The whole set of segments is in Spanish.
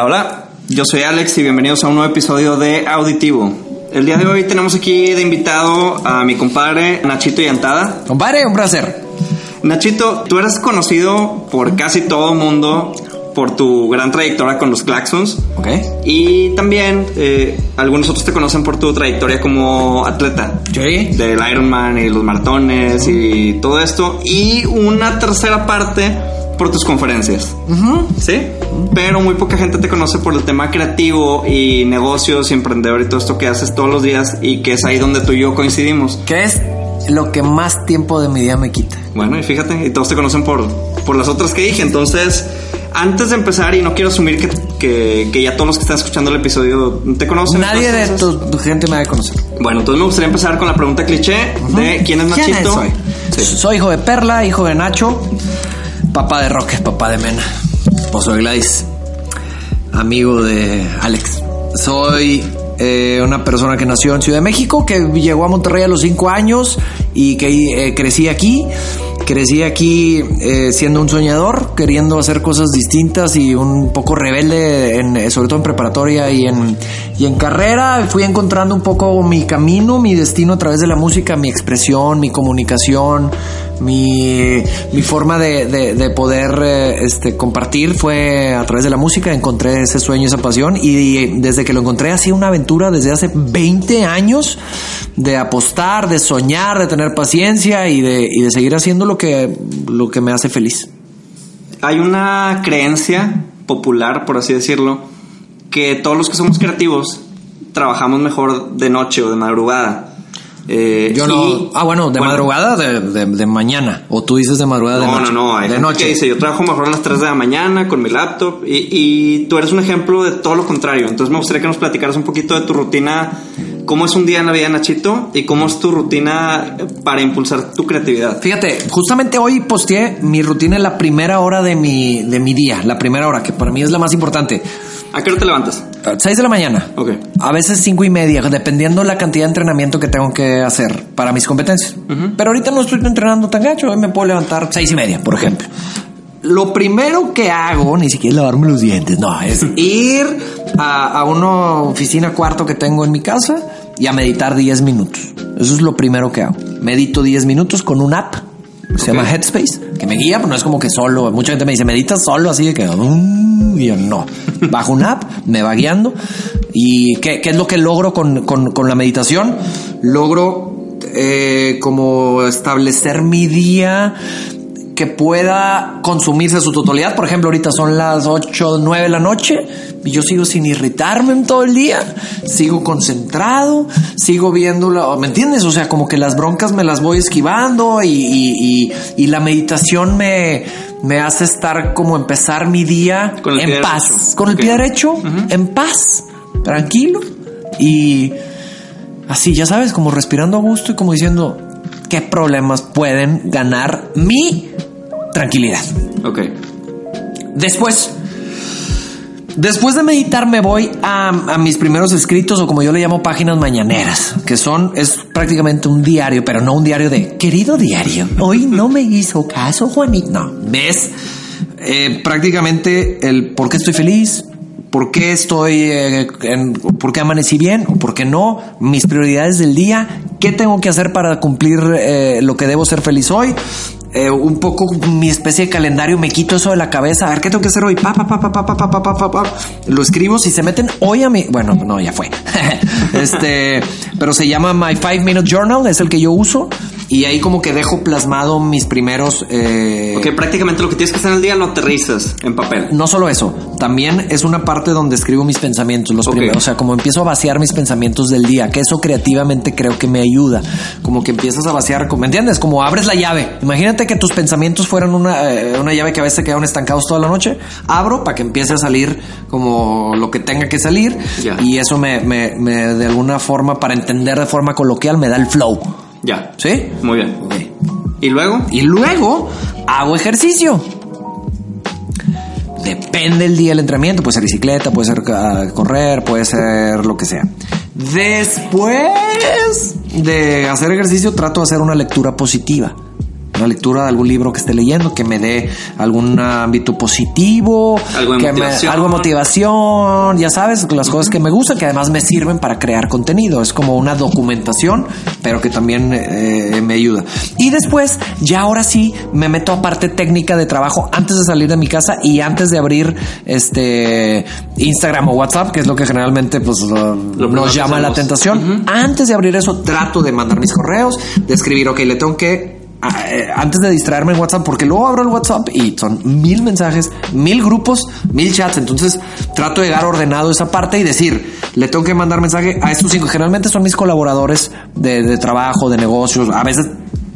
Hola, hola. Yo soy Alex y bienvenidos a un nuevo episodio de Auditivo. El día de hoy tenemos aquí de invitado a mi compadre Nachito Yantada. Compadre, un placer. Nachito, tú eres conocido por casi todo el mundo por tu gran trayectoria con los Claxons. Ok. Y también eh, algunos otros te conocen por tu trayectoria como atleta. Sí. Del Ironman y los maratones y todo esto. Y una tercera parte por tus conferencias. ¿Sí? Pero muy poca gente te conoce por el tema creativo y negocios y emprendedor y todo esto que haces todos los días y que es ahí donde tú y yo coincidimos. ¿Qué es lo que más tiempo de mi día me quita? Bueno, y fíjate, y todos te conocen por, por las otras que dije. Entonces, antes de empezar, y no quiero asumir que, que, que ya todos los que están escuchando el episodio te conocen. Nadie de tu, tu gente me va a conocer. Bueno, entonces me gustaría empezar con la pregunta cliché de quién es ¿Quién Nachito. soy? Sí. Soy hijo de Perla, hijo de Nacho, papá de Roque, papá de Mena, esposo de Gladys, amigo de Alex. Soy eh, una persona que nació en Ciudad de México, que llegó a Monterrey a los cinco años y que eh, crecí aquí. Crecí aquí eh, siendo un soñador, queriendo hacer cosas distintas y un poco rebelde, en, eh, sobre todo en preparatoria y en, y en carrera. Fui encontrando un poco mi camino, mi destino a través de la música, mi expresión, mi comunicación, mi, mi forma de, de- de poder eh, este, compartir fue a través de la música. Encontré ese sueño, esa pasión y desde que lo encontré ha sido una aventura desde hace 20 años de apostar, de soñar, de tener paciencia y de, y de seguir haciendo lo que, lo que me hace feliz. Hay una creencia popular, por así decirlo, que todos los que somos creativos trabajamos mejor de noche o de madrugada. Eh, Yo no. Ah, bueno, de bueno, madrugada, de, de- de mañana. O tú dices de madrugada de No, noche. no, no. Hay de noche. que dice, yo trabajo mejor a las 3 de la mañana con mi laptop y, y tú eres un ejemplo de todo lo contrario. Entonces me gustaría que nos platicaras un poquito de tu rutina, cómo es un día en la vida de Nachito y cómo es tu rutina para impulsar tu creatividad. Fíjate, justamente hoy posteé mi rutina en la primera hora de mi, de mi día, la primera hora, que para mí es la más importante. ¿A qué hora te levantas? 6 de la mañana. Ok. A veces cinco y media, dependiendo la cantidad de entrenamiento que tengo que hacer para mis competencias. Pero ahorita no estoy entrenando tan gacho, hoy me puedo levantar seis y media, por ejemplo. Lo primero que hago, ni siquiera es lavarme los dientes, no, es ir a, a una oficina cuarto que tengo en mi casa y a meditar 10 minutos. Eso es lo primero que hago. Medito 10 minutos con un app. que Se Ok. llama Headspace, que me guía, pero no es como que solo. Mucha gente me dice, meditas solo, así de que. Y yo no. Bajo una app, me va guiando. ¿Y qué, qué es lo que logro con, con- con la meditación? Logro eh, como establecer mi día que pueda consumirse su totalidad. Por ejemplo, ahorita son las 8, 9 de la noche y yo sigo sin irritarme en todo el día, sigo concentrado, sigo viendo, la- ¿me entiendes? O sea, como que las broncas me las voy esquivando y- y la meditación me, me hace estar como empezar mi día Con el pie en paz, derecho. con el pie derecho, en paz, tranquilo y así, ya sabes, como respirando a gusto y como diciendo, ¿qué problemas pueden ganar mi tranquilidad? Ok. Después, después de meditar me voy a, mis primeros escritos o como yo le llamo páginas mañaneras, que son, es prácticamente un diario, pero no un diario de, querido diario, hoy no me hizo caso Juanito. No, ves eh, prácticamente el por qué estoy feliz, por qué estoy, eh, en- por qué amanecí bien o por qué no, mis prioridades del día, qué tengo que hacer para cumplir eh, lo que debo ser feliz hoy. Eh, un poco mi especie de calendario, me quito eso de la cabeza, a ver qué tengo que hacer hoy, lo escribo, si se meten hoy a mi, bueno, no, ya fue, este, pero se llama My Five Minute Journal, es el que yo uso, y ahí como que dejo plasmado mis primeros, eh, Ok, prácticamente lo que tienes que hacer en el día lo aterrizas en papel. no solo eso, también es una parte donde escribo mis pensamientos, los primeros, o sea, como empiezo a vaciar mis pensamientos del día, que eso creativamente creo que me ayuda, como que empiezas a vaciar, ¿me entiendes? Como abres la llave. Imagínate que tus pensamientos fueran una, eh, una llave que a veces se quedan estancados toda la noche, abro para que empiece a salir como lo que tenga que salir y eso me, me- me, de alguna forma, para entender de forma coloquial, me da el flow, Ya. ¿sí? Muy bien. ¿Y luego? Y luego hago ejercicio. Depende el día del entrenamiento, puede ser bicicleta, puede ser ah, correr, puede ser lo que sea. Después de hacer ejercicio trato de hacer una lectura positiva. Una lectura de algún libro que esté leyendo, que me dé algún ámbito positivo, Algo de que me- motivación. algo de motivación, ya sabes, las cosas que me gustan, que además me sirven para crear contenido. Es como una documentación, pero que también eh, me ayuda. Y después, ya ahora sí, me meto a parte técnica de trabajo antes de salir de mi casa y antes de abrir este Instagram o WhatsApp, que es lo que generalmente pues lo- nos llama la tentación. Antes de abrir eso, trato de mandar mis correos, de escribir, ok, le tengo que antes de distraerme en WhatsApp, porque luego abro el WhatsApp y son mil mensajes, mil grupos, mil chats. Entonces trato de llegar ordenado esa parte y decir, le tengo que mandar mensaje a estos cinco. Generalmente son mis colaboradores de, de trabajo, de negocios. A veces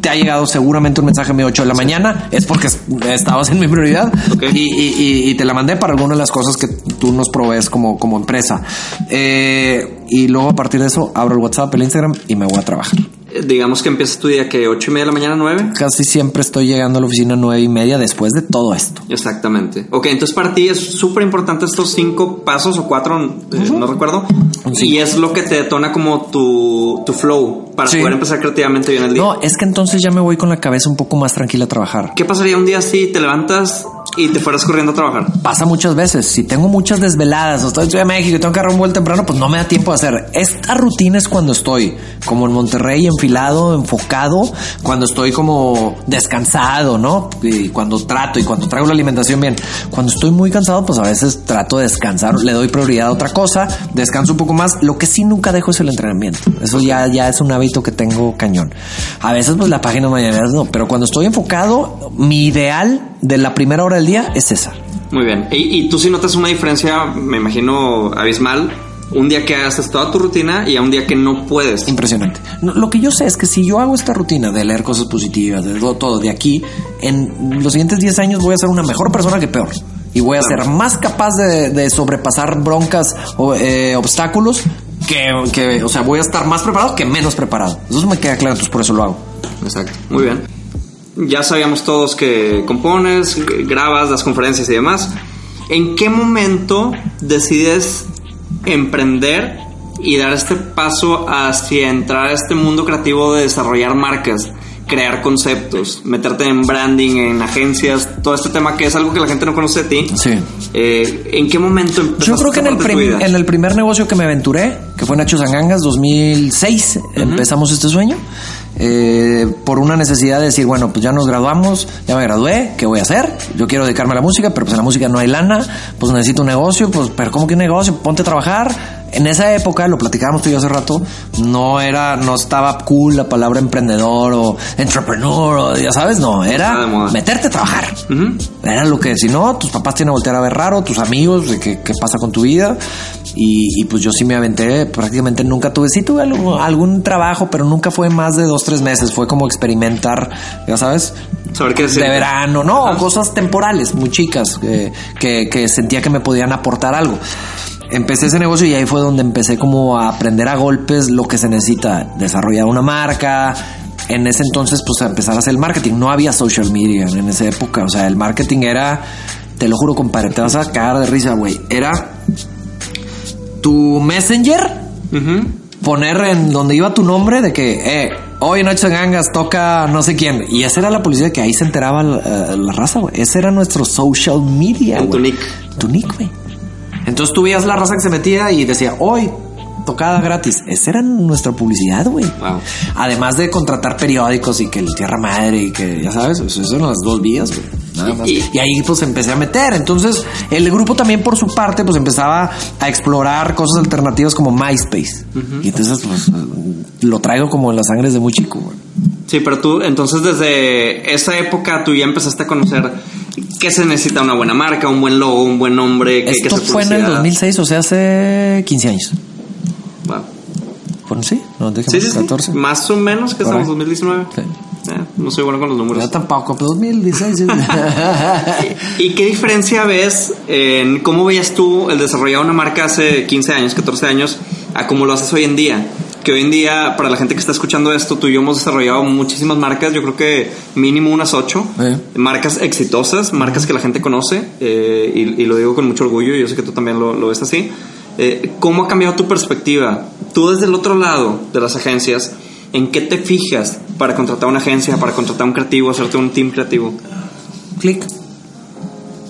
te ha llegado seguramente un mensaje a mi 8 de la mañana, es porque estabas en mi prioridad y, y- y- y te la mandé para alguna de las cosas que tú nos provees como, como empresa. Eh, y luego a partir de eso abro el WhatsApp, el Instagram y me voy a trabajar. Digamos que empiezas tu día que 8 y media de la mañana, 9. Casi siempre estoy llegando a la oficina nueve y media después de todo esto. Exactamente. Ok, entonces para ti es súper importante estos cinco pasos o cuatro, eh, no recuerdo. Sí. Y es lo que te detona como tu, tu flow para Sí. poder empezar creativamente bien el día. No, es que entonces ya me voy con la cabeza un poco más tranquila a trabajar. ¿Qué pasaría un día si te levantas y te fueras corriendo a trabajar? Pasa muchas veces. Si tengo muchas desveladas o estoy en Ciudad de México y tengo que agarrar un vuelo temprano, pues no me da tiempo de hacer. Esta rutina es cuando estoy como en Monterrey, enfilado, enfocado, cuando estoy como descansado, ¿no? Y cuando trato y cuando traigo la alimentación bien. Cuando estoy muy cansado, pues a veces trato de descansar, le doy prioridad a otra cosa, descanso un poco más. Lo que sí nunca dejo es el entrenamiento. Eso ya, ya es un hábito que tengo cañón. A veces, pues la página mañana no, pero cuando estoy enfocado, mi ideal de la primera hora del día es esa. Muy bien. Y, y tú sí notas una diferencia, me imagino, abismal, un día que haces toda tu rutina y a un día que no puedes. Impresionante. No, lo que yo sé es que si yo hago esta rutina de leer cosas positivas, de todo, todo de aquí, en los siguientes 10 años voy a ser una mejor persona que peor. Y voy a Claro. ser más capaz de, de sobrepasar broncas o eh, obstáculos que, que, o sea, voy a estar más preparado que menos preparado. Eso me queda claro, entonces por eso lo hago. Exacto. Muy bien. Ya sabíamos todos que compones, que grabas las conferencias y demás. ¿En qué momento decides emprender y dar este paso hacia entrar a este mundo creativo de desarrollar marcas, crear conceptos, meterte en branding, en agencias, todo este tema que es algo que la gente no conoce de ti? Sí. Eh, ¿En qué momento Yo creo que en el, en primer negocio que me aventuré, que fue Nacho Zangangas 2006, empezamos este sueño. Eh, por una necesidad de decir, bueno, pues ya nos graduamos, ya me gradué, ¿qué voy a hacer? Yo quiero dedicarme a la música, pero pues en la música no hay lana, pues necesito un negocio, pues, pero ¿cómo que un negocio? Ponte a trabajar. En esa época, lo platicábamos tú y yo hace rato, no era, no estaba cool la palabra emprendedor o entrepreneur, o, ya sabes, no, era meterte a trabajar. Era lo que, si no, tus papás tienen a voltear a ver raro, tus amigos, de qué, qué pasa con tu vida. Y, y, pues yo sí me aventé, prácticamente nunca tuve, sí tuve algo- algún trabajo, pero nunca fue más de dos, tres meses. Fue como experimentar, ya sabes, Saber qué de verano, no, Ajá. cosas temporales, muy chicas, eh, que, que sentía que me podían aportar algo. Empecé ese negocio y ahí fue donde empecé como a aprender a golpes lo que se necesita, desarrollar una marca. En ese entonces, pues a empezar a hacer el marketing. No había social media en esa época. O sea, el marketing era, te lo juro, compadre, te vas a cagar de risa, güey. Era tu messenger, poner en donde iba tu nombre de que, eh, hoy Noche de Gangas toca no sé quién. Y esa era la policía que ahí se enteraba la, eh, la raza, güey. Ese era nuestro social media, En tu güey. nick. Tu nick, güey. Entonces tú veías la raza que se metía y decía, hoy tocada gratis. Esa era nuestra publicidad, güey. Wow. Además de contratar periódicos y que el Tierra Madre y que, ya sabes, eso son las dos vías, güey. Nada más. Y- Y ahí pues empecé a meter. Entonces el grupo también por su parte pues empezaba a explorar cosas alternativas como MySpace. Y entonces pues lo traigo como en las sangres de muy chico, güey. Sí, pero tú, entonces desde esa época tú ya empezaste a conocer qué se necesita una buena marca, un buen logo, un buen nombre, que Esto hacer fue en el publicidad. 2006, o sea, hace 15 años. Wow. ¿Fueron sí? No, Sí, déjame, sí, sí. 14. Más o menos que estamos en 2019. Sí. Eh, no soy bueno con los números. Yo tampoco, pero 2016. sí. ¿Y qué diferencia ves en cómo veías tú el desarrollar una marca hace 15 años, 14 años, a cómo lo haces hoy en día? Que hoy en día, para la gente que está escuchando esto, tú y yo hemos desarrollado muchísimas marcas, yo creo que mínimo unas 8. Eh. Marcas exitosas, marcas que la gente conoce, eh, y, y lo digo con mucho orgullo, y yo sé que tú también lo, lo ves así. Eh, ¿Cómo ha cambiado tu perspectiva? Tú desde el otro lado de las agencias, ¿En qué te fijas para contratar una agencia, para contratar un creativo, hacerte un team creativo? Clic.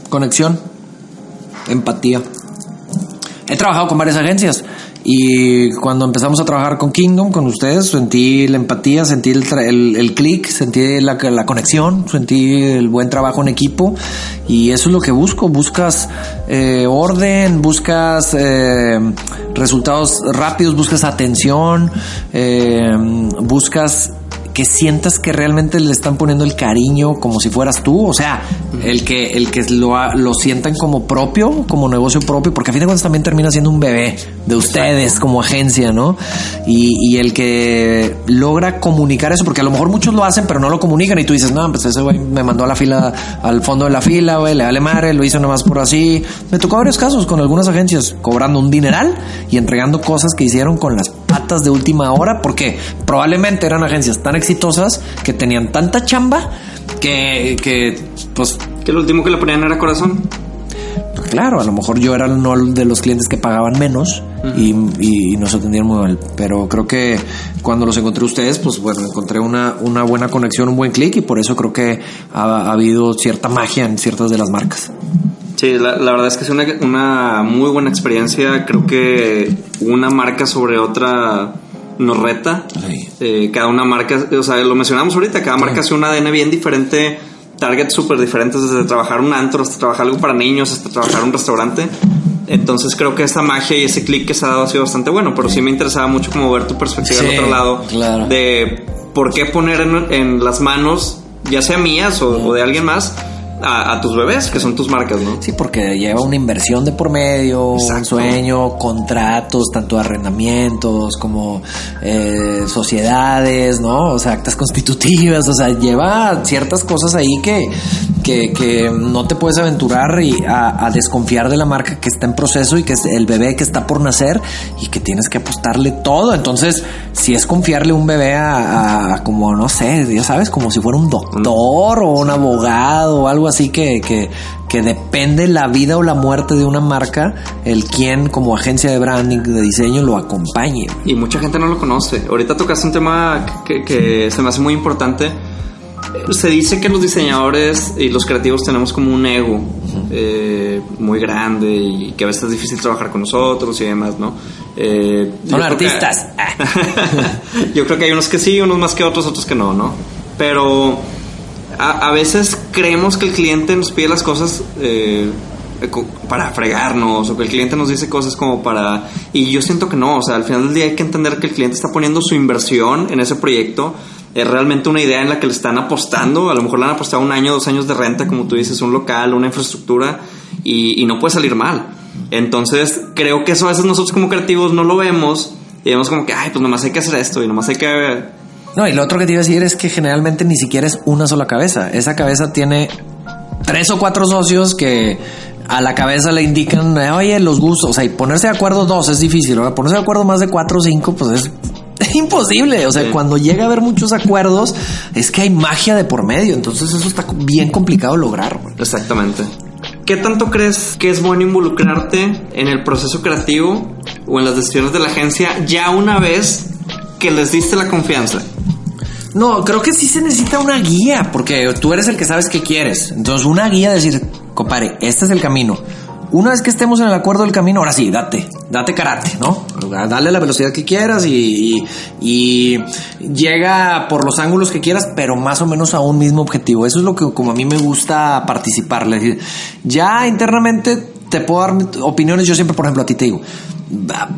Conexión. Empatía. He trabajado con varias agencias y cuando empezamos a trabajar con Kingdom, con ustedes, sentí la empatía, sentí el, el, el clic, sentí la, la, conexión, sentí el buen trabajo en equipo y eso es lo que busco. Buscas eh, orden, buscas eh, resultados rápidos, buscas atención, eh, buscas que sientas que realmente le están poniendo el cariño como si fueras tú, o sea, el que, el que lo, lo sientan como propio, como negocio propio, porque a fin de cuentas también termina siendo un bebé de ustedes como agencia, ¿no? Y, el que logra comunicar eso, porque a lo mejor muchos lo hacen, pero no lo comunican y tú dices, no, pues ese güey me mandó a la fila, al fondo de la fila, güey, le vale madre, lo hizo nomás por así. Me tocó varios casos con algunas agencias cobrando un dineral y entregando cosas que hicieron con las de última hora, porque probablemente eran agencias tan exitosas que tenían tanta chamba que, que pues... Que lo último que le ponían era corazón. Pues claro, a lo mejor yo era uno de los clientes que pagaban menos y, y, nos atendían muy mal. Pero creo que cuando los encontré ustedes, pues bueno, encontré una, una buena conexión, un buen clic y por eso creo que ha, ha, habido cierta magia en ciertas de las marcas. Sí, la, la verdad es que es una, una muy buena experiencia. Creo que una marca sobre otra nos reta. Eh, cada una marca, o sea, lo mencionamos ahorita, cada marca hace un ADN bien diferente, targets súper diferentes, desde trabajar un antro hasta trabajar algo para niños, hasta trabajar un restaurante. Entonces creo que esa magia y ese clic que se ha dado ha sido bastante bueno, pero sí me interesaba mucho como ver tu perspectiva del otro lado de por qué poner en, las manos, ya sea mías o de alguien más, a, tus bebés, que son tus marcas, ¿no? Sí, porque lleva una inversión de por medio, un sueño, contratos, tanto arrendamientos como eh, sociedades, ¿no? O sea, actas constitutivas, o sea, lleva ciertas cosas ahí que, que, que no te puedes aventurar y a, desconfiar de la marca que está en proceso y que es el bebé que está por nacer y que tienes que apostarle todo. Entonces, si es confiarle un bebé a, a como, no sé, ya sabes, como si fuera un doctor o un abogado o algo así que, que, que depende la vida o la muerte de una marca, el quien como agencia de branding, de diseño, lo acompañe. Y mucha gente no lo conoce. Ahorita tocaste un tema que, que se me hace muy importante. Se dice que los diseñadores y los creativos tenemos como un ego eh, muy grande y que a veces es difícil trabajar con nosotros y demás, ¿no? Eh, Son artistas. yo creo que hay unos que sí, unos más que otros, otros que no, ¿no? Pero a, veces creemos que el cliente nos pide las cosas eh, para fregarnos o que el cliente nos dice cosas como para... Y yo siento que no, o sea, al final del día hay que entender que el cliente está poniendo su inversión en ese proyecto. Es realmente una idea en la que le están apostando. A lo mejor le han apostado un año, dos años de renta, como tú dices, un local, una infraestructura, y, y no puede salir mal. Entonces, creo que eso a veces nosotros como creativos no lo vemos y vemos como que, ay, pues nomás hay que hacer esto y nomás hay que no, y lo otro que te iba a decir es que generalmente ni siquiera es una sola cabeza. Esa cabeza tiene tres o cuatro socios que a la cabeza le indican, oye, los gustos. O sea, y ponerse de acuerdo dos es difícil. ¿verdad? Ponerse de acuerdo más de cuatro o cinco, pues es imposible. O sea, cuando llega a haber muchos acuerdos, es que hay magia de por medio. Entonces eso está bien complicado lograr. Exactamente. ¿Qué tanto crees que es bueno involucrarte en el proceso creativo o en las decisiones de la agencia ya una vez que les diste la confianza? No, creo que sí se necesita una guía, porque tú eres el que sabes qué quieres. Entonces, una guía de decir, compadre, este es el camino. Una vez que estemos en el acuerdo del camino, ahora sí, date, date karate, ¿no? Dale la velocidad que quieras y, y, llega por los ángulos que quieras, pero más o menos a un mismo objetivo. Eso es lo que como a mí me gusta participar. Ya internamente te puedo dar opiniones. Yo siempre, por ejemplo, a ti te digo,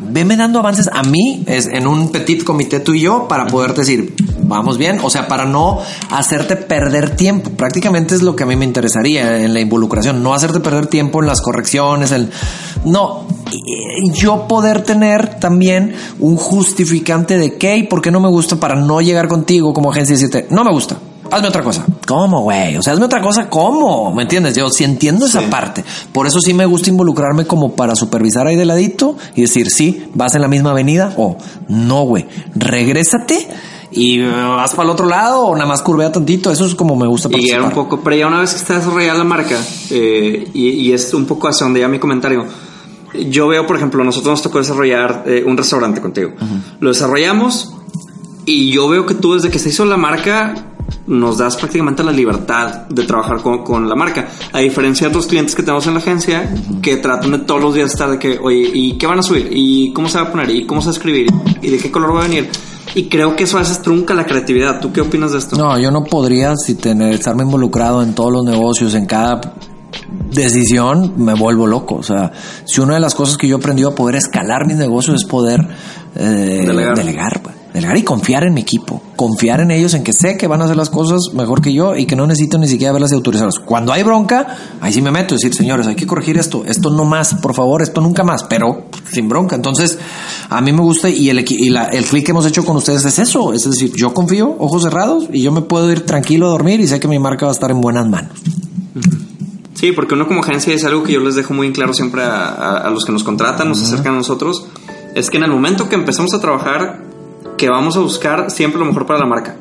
veme dando avances a mí en un petit comité tú y yo para poder decir vamos bien o sea para no hacerte perder tiempo prácticamente es lo que a mí me interesaría en la involucración no hacerte perder tiempo en las correcciones el no yo poder tener también un justificante de qué y por qué no me gusta para no llegar contigo como agencia y decirte no me gusta hazme otra cosa. ¿Cómo, güey? O sea, hazme otra cosa, ¿cómo? ¿Me entiendes? Yo sí entiendo esa parte. Por eso sí me gusta involucrarme como para supervisar ahí de ladito y decir, sí, vas en la misma avenida o no, güey, regrésate y vas para el otro lado o nada más curvea tantito. Eso es como me gusta Y un poco, pero ya una vez que está desarrollada la marca eh, y, es un poco hacia donde ya mi comentario. Yo veo, por ejemplo, nosotros nos tocó desarrollar eh, un restaurante contigo. Lo desarrollamos, Y yo veo que tú desde que se hizo la marca nos das prácticamente la libertad de trabajar con, con, la marca. A diferencia de otros clientes que tenemos en la agencia, que tratan de todos los días estar de que, oye, ¿y qué van a subir? ¿Y cómo se va a poner? ¿Y cómo se va a escribir? ¿Y de qué color va a venir? Y creo que eso a veces trunca la creatividad. ¿Tú qué opinas de esto? No, yo no podría, si tener, estarme involucrado en todos los negocios, en cada decisión, me vuelvo loco. O sea, si una de las cosas que yo aprendí a poder escalar mis negocios es poder eh, delegar. delegar pues delegar y confiar en mi equipo, confiar en ellos, en que sé que van a hacer las cosas mejor que yo y que no necesito ni siquiera verlas y autorizarlas. Cuando hay bronca, ahí sí me meto, decir, señores, hay que corregir esto, esto no más, por favor, esto nunca más, pero sin bronca. Entonces, a mí me gusta y el, y la, el clic que hemos hecho con ustedes es eso, es decir, yo confío, ojos cerrados y yo me puedo ir tranquilo a dormir y sé que mi marca va a estar en buenas manos. Sí, porque uno como agencia es algo que yo les dejo muy claro siempre a, a, los que nos contratan, nos acercan a nosotros, es que en el momento que empezamos a trabajar que vamos a buscar siempre lo mejor para la marca.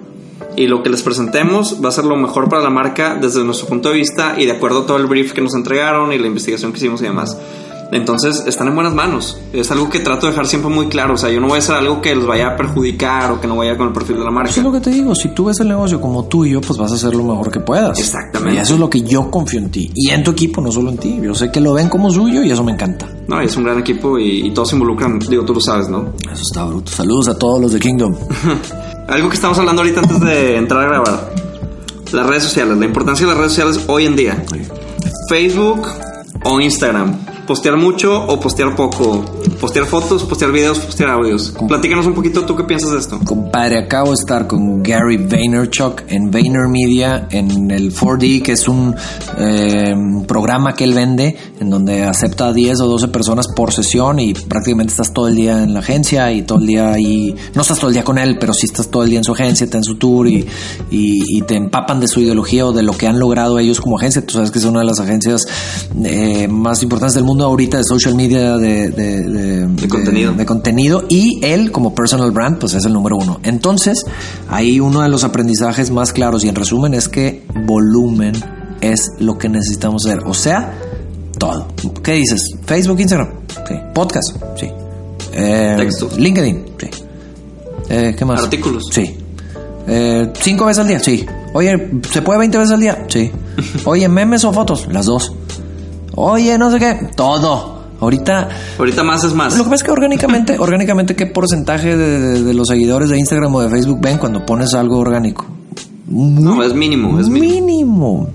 Y lo que les presentemos va a ser lo mejor para la marca desde nuestro punto de vista y de acuerdo a todo el brief que nos entregaron y la investigación que hicimos y demás. Entonces están en buenas manos. Es algo que trato de dejar siempre muy claro. O sea, yo no voy a hacer algo que les vaya a perjudicar o que no vaya con el perfil de la marca. Eso es lo que te digo. Si tú ves el negocio como tuyo, pues vas a hacer lo mejor que puedas. Exactamente. Y eso es lo que yo confío en ti. Y en tu equipo, no solo en ti. Yo sé que lo ven como suyo y eso me encanta. No, es un gran equipo y, y todos se involucran. Digo, tú lo sabes, ¿no? Eso está bruto. Saludos a todos los de Kingdom. algo que estamos hablando ahorita antes de entrar a grabar. Las redes sociales. La importancia de las redes sociales hoy en día. Sí. Facebook o Instagram postear mucho o postear poco, postear fotos, postear videos, postear audios. Platícanos un poquito tú qué piensas de esto. Compadre, acabo de estar con Gary Vaynerchuk en Vayner Media en el 4D, que es un eh, programa que él vende en donde acepta a 10 o 12 personas por sesión y prácticamente estás todo el día en la agencia y todo el día ahí, no estás todo el día con él, pero sí estás todo el día en su agencia, te en su tour y, y, y, te empapan de su ideología o de lo que han logrado ellos como agencia. Tú sabes que es una de las agencias eh, más importantes del mundo ahorita de social media de, de, de, de contenido. de, contenido y él como personal brand pues es el número uno. Entonces ahí uno de los aprendizajes más claros y en resumen es que volumen es lo que necesitamos hacer. O sea, todo. ¿Qué dices? Facebook, Instagram, sí. Podcast, sí. Eh, Textos. LinkedIn, sí. Eh, ¿Qué más? Artículos. Sí. Eh, ¿Cinco veces al día? Sí. Oye, ¿se puede 20 veces al día? Sí. Oye, memes o fotos? Las dos. Oye, no sé qué. Todo. Ahorita. Ahorita más es más. Lo que pasa es que orgánicamente, orgánicamente, ¿qué porcentaje de, de, de, los seguidores de Instagram o de Facebook ven cuando pones algo orgánico? No, es mínimo, es mínimo. mínimo.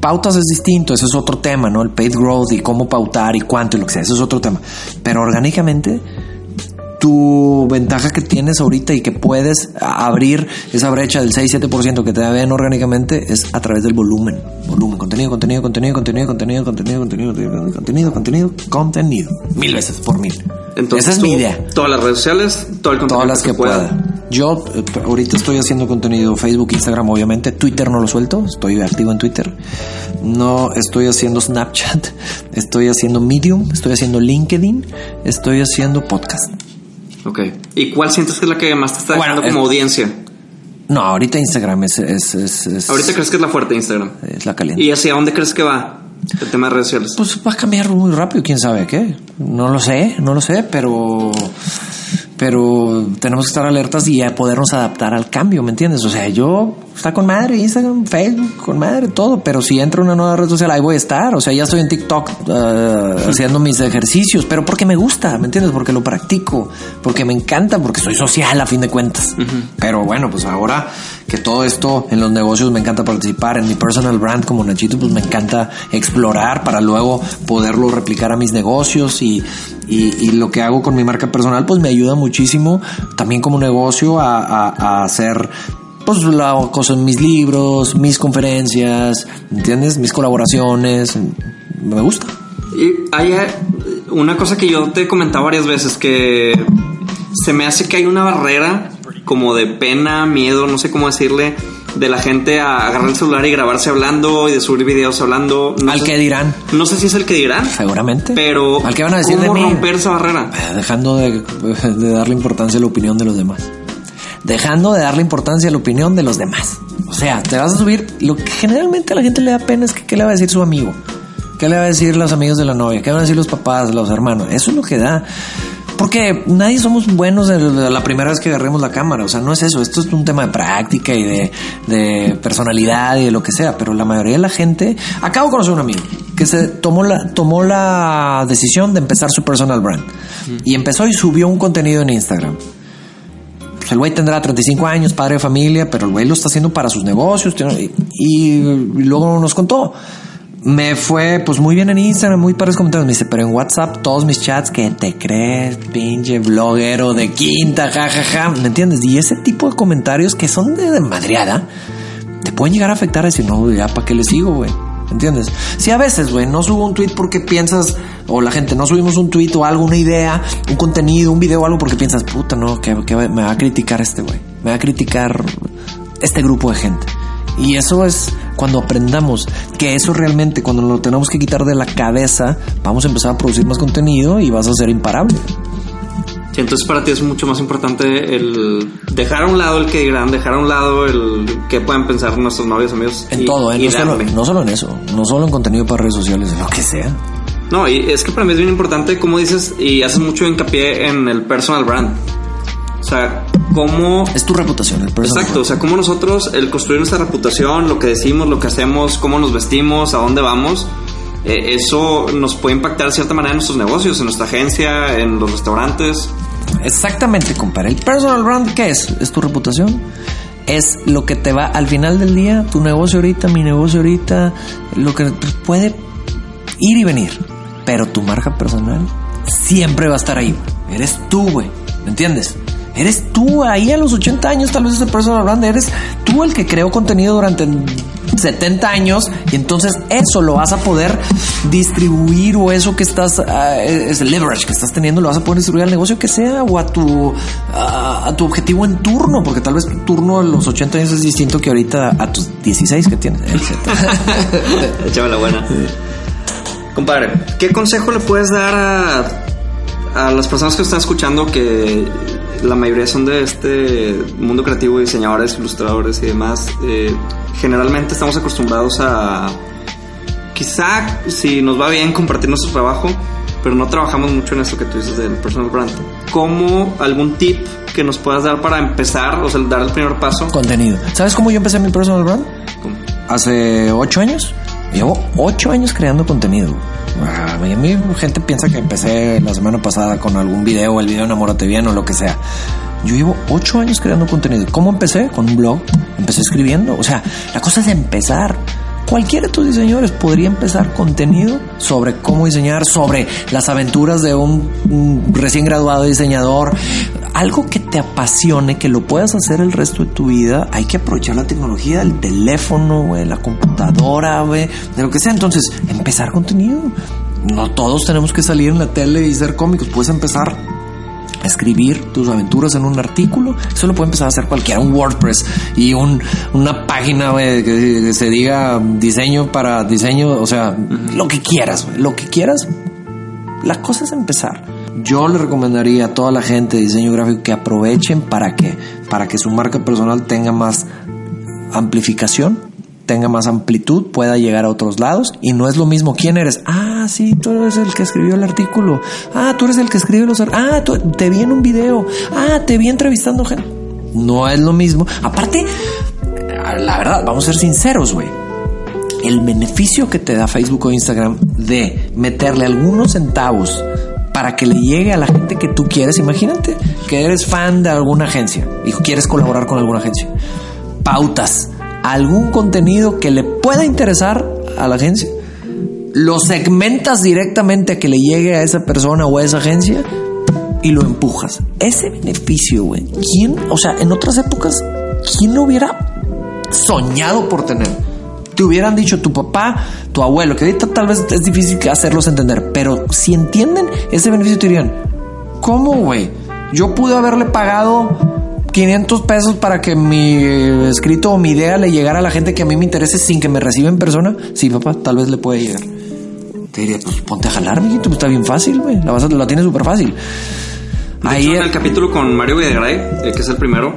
Pautas es distinto, ese es otro tema, ¿no? El paid growth y cómo pautar y cuánto y lo que sea, eso es otro tema. Pero orgánicamente, tu ventaja que tienes ahorita y que puedes abrir esa brecha del 6-7% que te ven orgánicamente es a través del volumen. Volumen, contenido, contenido, contenido, contenido, contenido, contenido, contenido, contenido, contenido, contenido. Mil veces por mil. Entonces, Esa es mi idea. Todas las redes sociales, todo el contenido Todas las que, que pueda. pueda. Yo eh, ahorita estoy haciendo contenido Facebook, Instagram, obviamente. Twitter no lo suelto, estoy activo en Twitter. No estoy haciendo Snapchat, estoy haciendo Medium, estoy haciendo LinkedIn, estoy haciendo podcast. Ok. ¿Y cuál sientes que es la que más te está dejando bueno, como es, audiencia? No, ahorita Instagram es, es, es, es, ¿Ahorita crees que es la fuerte Instagram? Es la caliente. ¿Y hacia dónde crees que va el tema de redes sociales? Pues va a cambiar muy rápido, quién sabe qué. No lo sé, no lo sé, pero pero tenemos que estar alertas y podernos adaptar al cambio, ¿me entiendes? O sea, yo está con madre, Instagram, Facebook, con madre, todo, pero si entra una nueva red social, ahí voy a estar. O sea, ya estoy en TikTok uh, haciendo mis ejercicios, pero porque me gusta, ¿me entiendes? Porque lo practico, porque me encanta, porque soy social a fin de cuentas. Uh -huh. Pero bueno, pues ahora que todo esto en los negocios me encanta participar, en mi personal brand como Nachito, pues me encanta explorar para luego poderlo replicar a mis negocios y, y, y lo que hago con mi marca personal, pues me ayuda muchísimo también como negocio a, hacer pues la cosa en mis libros, mis conferencias, ¿entiendes? Mis colaboraciones, me gusta. Y hay una cosa que yo te he comentado varias veces que se me hace que hay una barrera como de pena, miedo, no sé cómo decirle, de la gente a agarrar el celular y grabarse hablando y de subir videos hablando. No ¿Al sé, que dirán? No sé si es el que dirán. Seguramente. Pero ¿al que van a decir ¿cómo de mí? romper esa barrera? Dejando de, de darle importancia a la opinión de los demás dejando de darle importancia a la opinión de los demás. O sea, te vas a subir. Lo que generalmente a la gente le da pena es que qué le va a decir su amigo, qué le va a decir los amigos de la novia, qué van a decir los papás, los hermanos. Eso es lo que da. Porque nadie somos buenos la primera vez que agarremos la cámara. O sea, no es eso. Esto es un tema de práctica y de, de personalidad y de lo que sea. Pero la mayoría de la gente. Acabo de conocer a un amigo que se tomó la, tomó la decisión de empezar su personal brand. Y empezó y subió un contenido en Instagram. Pues el güey tendrá 35 años, padre de familia, pero el güey lo está haciendo para sus negocios. Y, y luego nos contó me fue pues muy bien en Instagram, muy pares comentarios. Me dice, pero en WhatsApp todos mis chats, que te crees, pinche bloguero de quinta, jajaja, ¿me entiendes? Y ese tipo de comentarios que son de, madriada, te pueden llegar a afectar a decir, no, ya, ¿para qué le sigo, güey? ¿Entiendes? Si a veces, güey, no subo un tweet porque piensas, o la gente, no subimos un tweet o algo, una idea, un contenido, un video algo porque piensas, puta, no, que, que me va a criticar este güey, me va a criticar este grupo de gente. Y eso es cuando aprendamos que eso realmente, cuando lo tenemos que quitar de la cabeza, vamos a empezar a producir más contenido y vas a ser imparable. Sí, entonces para ti es mucho más importante el dejar a un lado el que dirán, dejar a un lado el que puedan pensar nuestros novios, amigos. En todo, ¿eh? no, solo, no solo en eso, no solo en contenido para redes sociales, en lo que sea. No, y es que para mí es bien importante, como dices, y haces mucho hincapié en el personal brand. O sea, cómo... Es tu reputación, el Exacto, o sea, cómo nosotros, el construir nuestra reputación, lo que decimos, lo que hacemos, cómo nos vestimos, a dónde vamos, eh, eso nos puede impactar de cierta manera en nuestros negocios, en nuestra agencia, en los restaurantes. Exactamente, compadre. El personal brand, ¿qué es? Es tu reputación. Es lo que te va al final del día, tu negocio ahorita, mi negocio ahorita, lo que puede ir y venir. Pero tu marca personal siempre va a estar ahí. Eres tú, güey. ¿Me entiendes? Eres tú ahí a los 80 años, tal vez ese personal brand, eres tú el que creó contenido durante 70 años y entonces eso lo vas a poder distribuir o eso que estás, uh, leverage que estás teniendo, lo vas a poder distribuir al negocio que sea o a tu, a tu objetivo en turno, porque tal vez tu turno a los 80 años es distinto que ahorita a tus 16 que tienes. Échame la buena. Compadre, ¿qué consejo le puedes dar a las personas que están escuchando que la mayoría son de este mundo creativo, diseñadores, ilustradores y demás. Eh, generalmente estamos acostumbrados a, quizá si nos va bien, compartir nuestro trabajo, pero no trabajamos mucho en esto que tú dices del personal brand. ¿Cómo algún tip que nos puedas dar para empezar, o sea, dar el primer paso? Contenido. ¿Sabes cómo yo empecé mi personal brand? Hace ocho años. Llevo ocho años creando contenido. A mí, gente piensa que empecé la semana pasada con algún video, el video Enamórate Bien o lo que sea. Yo llevo ocho años creando contenido. ¿Cómo empecé? Con un blog. Empecé escribiendo. O sea, la cosa es empezar. Cualquiera de tus diseñadores podría empezar contenido sobre cómo diseñar, sobre las aventuras de un, recién graduado diseñador, algo que te apasione, que lo puedas hacer el resto de tu vida. Hay que aprovechar la tecnología, el teléfono, la computadora, de lo que sea. Entonces, empezar contenido. No todos tenemos que salir en la tele y ser cómicos. Puedes empezar escribir tus aventuras en un artículo. Eso lo puede empezar a hacer cualquiera, un WordPress y un, una página que, se diga diseño para diseño, o sea, lo que quieras, lo que quieras. La cosa es empezar. Yo le recomendaría a toda la gente de diseño gráfico que aprovechen para que, para que su marca personal tenga más amplificación tenga más amplitud, pueda llegar a otros lados y no es lo mismo quién eres. Ah, sí, tú eres el que escribió el artículo. Ah, tú eres el que escribe los... Ah, te vi en un video. Ah, te vi entrevistando gente. No es lo mismo. Aparte, la verdad, vamos a ser sinceros, güey. El beneficio que te da Facebook o Instagram de meterle algunos centavos para que le llegue a la gente que tú quieres. Imagínate que eres fan de alguna agencia y quieres colaborar con alguna agencia. Pautas algún contenido que le pueda interesar a la agencia, lo segmentas directamente a que le llegue a esa persona o a esa agencia y lo empujas. Ese beneficio, güey, ¿quién, o sea, en otras épocas, quién lo hubiera soñado por tener? Te hubieran dicho tu papá, tu abuelo, que ahorita tal vez es difícil hacerlos entender, pero si entienden ese beneficio, te dirían, ¿cómo, güey? Yo pude haberle pagado 500 pesos para que mi escrito o mi idea le llegara a la gente que a mí me interese sin que me reciba en persona, sí, papá, tal vez le puede llegar. Te diría, pues ponte a jalar, mijito, pues está bien fácil, güey. La, vas la tienes súper fácil. Ahí en el capítulo con Mario Videgaray, eh, que es el primero,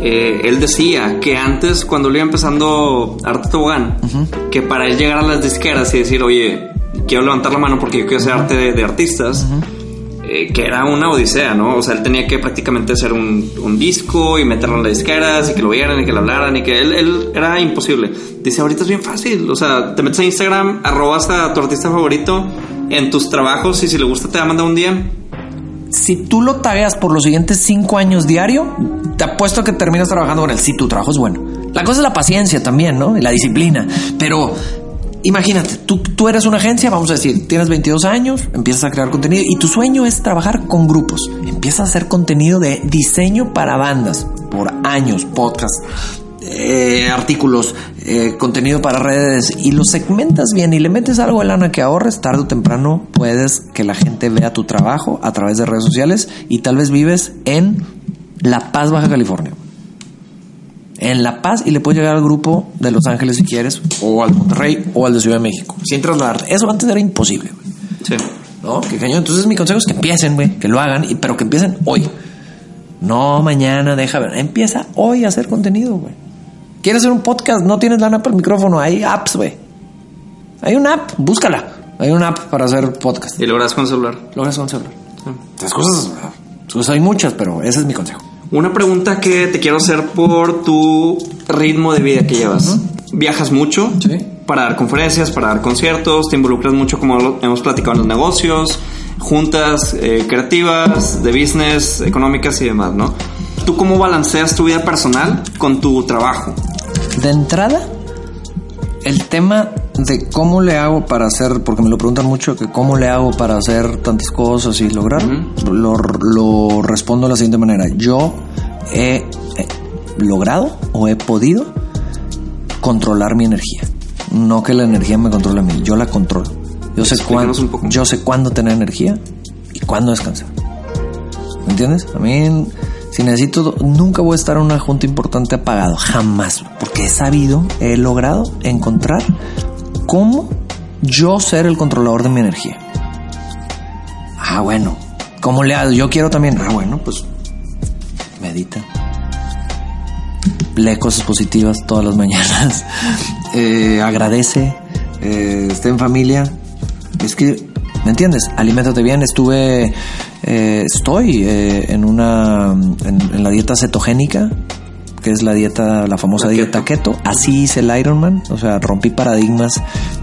eh, él decía que antes, cuando le iba empezando Arte Tobogán, que para él llegar a las disqueras y decir, oye, quiero levantar la mano porque yo quiero hacer arte de, artistas, eh, que era una odisea, ¿no? O sea, él tenía que prácticamente hacer un, un disco y meterlo en las disqueras y que lo vieran y que lo hablaran y que él, él era imposible. Dice, ahorita es bien fácil, o sea, te metes a Instagram, arrobas a tu artista favorito en tus trabajos y si le gusta te va a mandar un día. Si tú lo tagueas por los siguientes cinco años diario, te apuesto a que terminas trabajando con él. Si tu trabajo es bueno. La cosa es la paciencia también, ¿no? Y la disciplina. Pero imagínate, tú, tú eres una agencia, vamos a decir, tienes 22 años, empiezas a crear contenido y tu sueño es trabajar con grupos. Empiezas a hacer contenido de diseño para bandas por años, podcast, eh, artículos, eh, contenido para redes y lo segmentas bien y le metes algo de lana que ahorres, tarde o temprano puedes que la gente vea tu trabajo a través de redes sociales y tal vez vives en La Paz, Baja California. En La Paz y le puedes llegar al grupo de Los Ángeles si quieres, o al Monterrey, o al de Ciudad de México, sin trasladarte. Eso antes era imposible. Sí. ¿No? Qué cañón. Entonces mi consejo es que empiecen, güey, que lo hagan, pero que empiecen hoy. No mañana, deja ver. Empieza hoy a hacer contenido, güey. ¿Quieres hacer un podcast? No tienes lana para el micrófono. Hay apps, güey. Hay una app, búscala. Hay una app para hacer podcast. Y logras con celular. Logras con celular. Las cosas, pues hay muchas, pero ese es mi consejo. Una pregunta que te quiero hacer por tu ritmo de vida que llevas. ¿Viajas mucho? Sí. Para dar conferencias, para dar conciertos, te involucras mucho como hemos platicado en los negocios, juntas eh, creativas, de business, económicas y demás, ¿no? ¿Tú cómo balanceas tu vida personal con tu trabajo? De entrada, el tema de cómo le hago para hacer, porque me lo preguntan mucho, que cómo le hago para hacer tantas cosas y lograr, lo, lo respondo de la siguiente manera. Yo he, eh, logrado o he podido controlar mi energía. No que la energía me controle a mí, yo la controlo. Yo sé, cuándo, yo sé cuándo tener energía y cuándo descansar. ¿Me entiendes? A mí, si necesito, nunca voy a estar en una junta importante apagado, jamás, porque he sabido, he logrado encontrar cómo yo ser el controlador de mi energía. Ah, bueno, ¿cómo le hago? Yo quiero también. Ah, bueno, pues medita. Lee cosas positivas todas las mañanas. Eh, agradece. Eh, esté en familia. Es que, ¿me entiendes? Aliméntate bien. Estuve, eh, estoy eh, en una, en, en la dieta cetogénica, que es la dieta, la famosa La dieta keto. Así hice el Ironman. O sea, rompí paradigmas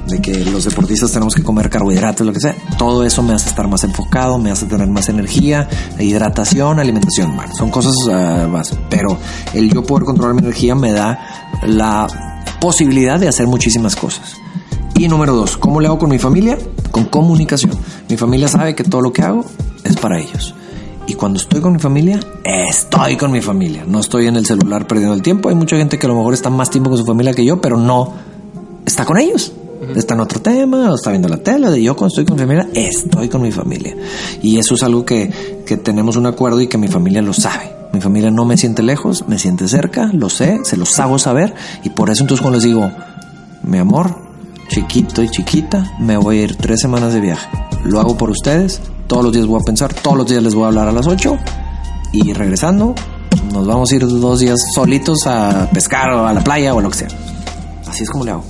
de que los deportistas tenemos que comer carbohidratos, lo que sea. Todo eso me hace estar más enfocado, me hace tener más energía, hidratación, alimentación. Bueno, son cosas ah, más. Pero el yo poder controlar mi energía me da la posibilidad de hacer muchísimas cosas. Y número dos, ¿cómo le hago con mi familia? Con comunicación. Mi familia sabe que todo lo que hago es para ellos. Y cuando estoy con mi familia, estoy con mi familia. No estoy en el celular perdiendo el tiempo. Hay mucha gente que a lo mejor está más tiempo con su familia que yo, pero no está con ellos. Está en otro tema, o está viendo la tele. De yo cuando estoy con mi familia, estoy con mi familia. Y eso es algo que, que tenemos un acuerdo y que mi familia lo sabe. Mi familia no me siente lejos, me siente cerca, lo sé, se los hago saber. Y por eso entonces cuando les digo, mi amor, chiquito y chiquita, me voy a ir tres semanas de viaje. Lo hago por ustedes, todos los días voy a pensar, todos los días les voy a hablar a las 8 y regresando nos vamos a ir dos días solitos a pescar o a la playa o lo que sea. Así es como le hago.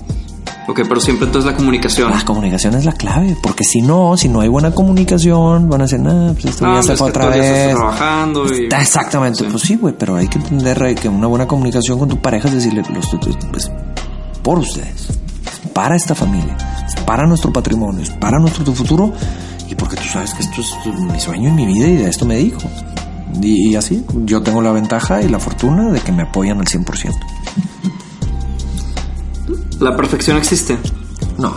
Ok, pero siempre entonces la comunicación. La comunicación es la clave, porque si no, si no hay buena comunicación, van a decir, nah, pues esto Ah, ya se fue otra día vez. trabajando y... Está Exactamente, pues sí, güey, pero hay que entender que una buena comunicación con tu pareja es decirle, los, pues, por ustedes, es para esta familia, para nuestro patrimonio, para nuestro futuro y porque tú sabes que esto es mi sueño y mi vida y de esto me dedico. Y, y así, yo tengo la ventaja y la fortuna de que me apoyan al 100%. La perfección existe. No.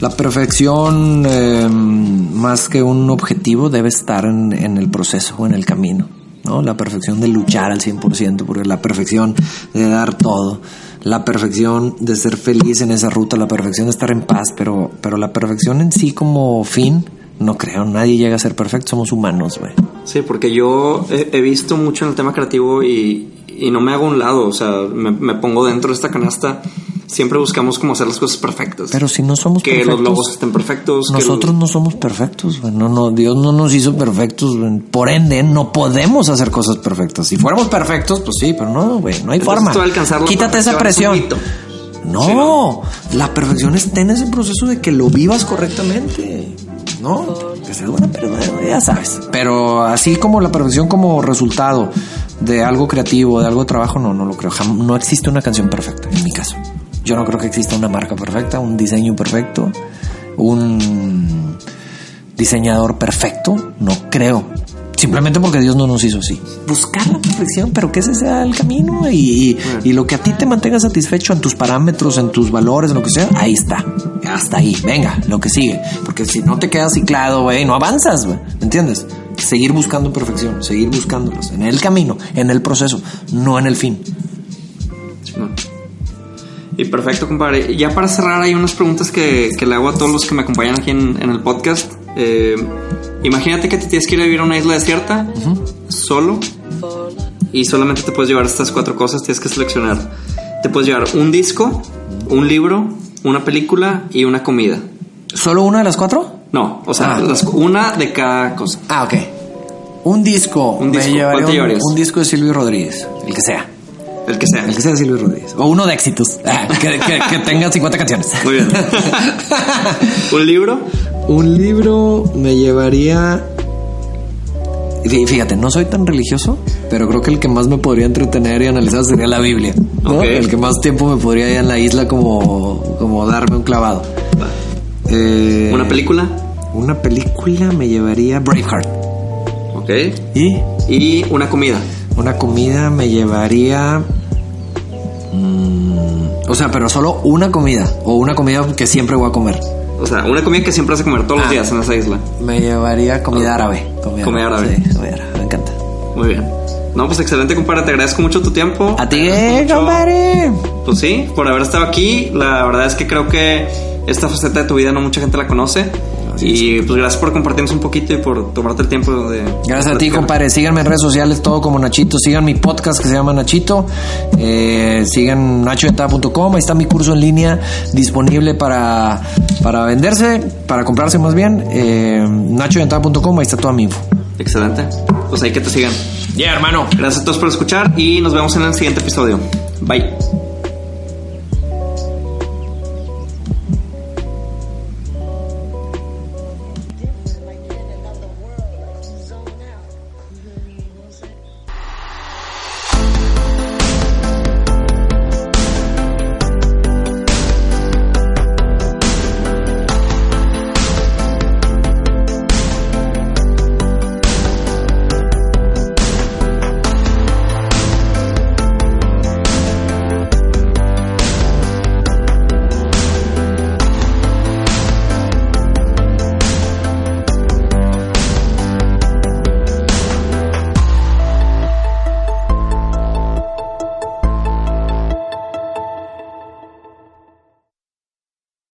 La perfección, eh, más que un objetivo, debe estar en, en el proceso o en el camino. ¿no? La perfección de luchar al 100%, porque la perfección de dar todo, la perfección de ser feliz en esa ruta, la perfección de estar en paz, pero, pero la perfección en sí como fin, no creo, nadie llega a ser perfecto, somos humanos, güey. Sí, porque yo he, he visto mucho en el tema creativo y, y no me hago un lado, o sea, me, me pongo dentro de esta canasta. Siempre buscamos como hacer las cosas perfectas. Pero si no somos que perfectos, los logos estén perfectos. que Nosotros no somos perfectos, güey. No, no, Dios no nos hizo perfectos. güey. Por ende, no podemos hacer cosas perfectas. Si fuéramos perfectos, pues sí, pero no, güey. No hay Entonces, forma. Quítate esa presión. No, Sí, ¿no? la perfección está en ese proceso de que lo vivas correctamente. ¿No? Que sea buena, pero bueno, ya sabes. Pero así como la perfección como resultado de algo creativo, de algo de trabajo, no, no lo creo. No existe una canción perfecta, en mi caso. Yo no creo que exista una marca perfecta, un diseño perfecto, un diseñador perfecto. No creo. Simplemente porque Dios no nos hizo así. Buscar la perfección, pero que ese sea el camino y, y- y lo que a ti te mantenga satisfecho en tus parámetros, en tus valores, en lo que sea, ahí está. Hasta ahí. Venga, lo que sigue. Porque si no te quedas ciclado, güey, no avanzas. ¿Me entiendes? Seguir buscando perfección, seguir buscándolos en el camino, en el proceso, no en el fin. Y perfecto, compadre. Ya para cerrar, hay unas preguntas que, que le hago a todos los que me acompañan aquí en, en el podcast. Eh, imagínate que te tienes que ir a vivir a una isla desierta, solo, y solamente te puedes llevar estas cuatro cosas. Tienes que seleccionar. Te puedes llevar un disco, un libro, una película y una comida. ¿Solo una de las cuatro? No, o sea, Ah. las- una de cada cosa. Ah, ok. Un disco. Un disco. Me llevaría ¿Cuál te un, un disco de Silvio Rodríguez, el que sea. El que sea. El que sea de Silvio Rodríguez. O uno de éxitos. Ah, que, que- que tenga 50 canciones. Muy bien. un libro. Un libro me llevaría. Fí- Fíjate, no soy tan religioso, pero creo que el que más me podría entretener y analizar sería la Biblia. ¿no? El que más tiempo me podría ir en la isla como, como darme un clavado. Eh, Una película. Una película me llevaría Braveheart. Ok. Y Y una comida. una comida me llevaría. O sea, pero solo una comida. O una comida que siempre voy a comer. O sea, una comida que siempre vas a comer todos los Ah. días en esa isla. Me llevaría comida árabe. Comida árabe. Sí, comida árabe. Me encanta. Muy bien. No, pues excelente, compadre. Te agradezco mucho tu tiempo. A ti, eh, compadre. Pues sí, por haber estado aquí. La verdad es que creo que esta faceta de tu vida no mucha gente la conoce. Y pues gracias por compartirnos un poquito y por tomarte el tiempo de. Gracias a ti, compadre. Síganme en redes sociales, todo como Nachito. Sigan mi podcast que se llama Nachito. Eh, sigan nachoyentaba.com. Ahí está mi curso en línea disponible para, para venderse, para comprarse más bien. Eh. Ahí está toda mi info. Excelente. Pues ahí que te sigan. Ya, hermano. Gracias a todos por escuchar y nos vemos en el siguiente episodio. Bye.